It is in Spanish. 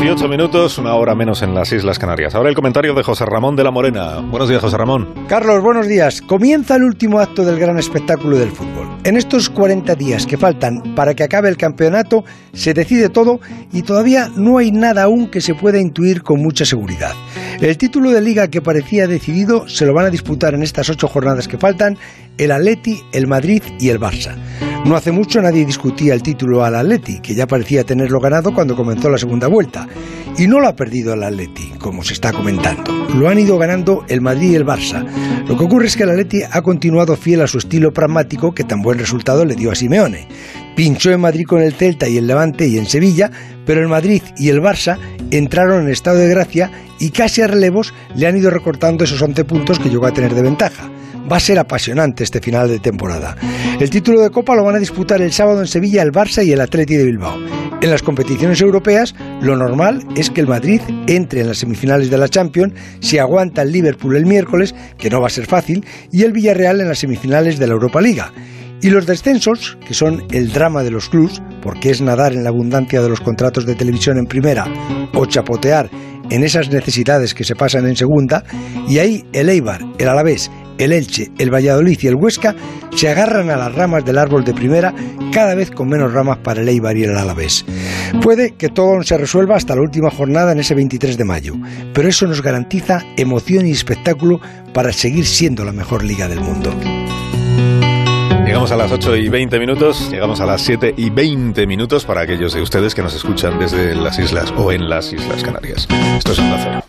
8 minutos, una hora menos en las Islas Canarias. Ahora el comentario de José Ramón de la Morena. Buenos días, José Ramón. Carlos, buenos días. Comienza el último acto del gran espectáculo del fútbol. En estos 40 días que faltan para que acabe el campeonato, se decide todo y todavía no hay nada aún que se pueda intuir con mucha seguridad. El título de liga que parecía decidido se lo van a disputar en estas ocho jornadas que faltan el Atleti, el Madrid y el Barça. No hace mucho nadie discutía el título al Atleti, que ya parecía tenerlo ganado cuando comenzó la segunda vuelta. Y no lo ha perdido el Atleti, como se está comentando. Lo han ido ganando el Madrid y el Barça. Lo que ocurre es que el Atleti ha continuado fiel a su estilo pragmático que tan buen resultado le dio a Simeone. Pinchó en Madrid con el Celta y el Levante y en Sevilla, pero el Madrid y el Barça entraron en estado de gracia y casi a relevos le han ido recortando esos 11 puntos que llegó a tener de ventaja. Va a ser apasionante este final de temporada. El título de Copa lo van a disputar el sábado en Sevilla el Barça y el Atleti de Bilbao. En las competiciones europeas, lo normal es que el Madrid entre en las semifinales de la Champions si aguanta el Liverpool el miércoles, que no va a ser fácil, y el Villarreal en las semifinales de la Europa Liga. Y los descensos, que son el drama de los clubs, porque es nadar en la abundancia de los contratos de televisión en primera o chapotear en esas necesidades que se pasan en segunda, y ahí el Eibar, el Alavés, el Elche, el Valladolid y el Huesca se agarran a las ramas del árbol de primera, cada vez con menos ramas para el Eibar y el Alavés. Puede que todo se resuelva hasta la última jornada en ese 23 de mayo, pero eso nos garantiza emoción y espectáculo para seguir siendo la mejor liga del mundo. Llegamos a las 8 y 20 minutos, llegamos a las 7 y 20 minutos para aquellos de ustedes que nos escuchan desde las islas o en las Islas Canarias. Esto es un Cero.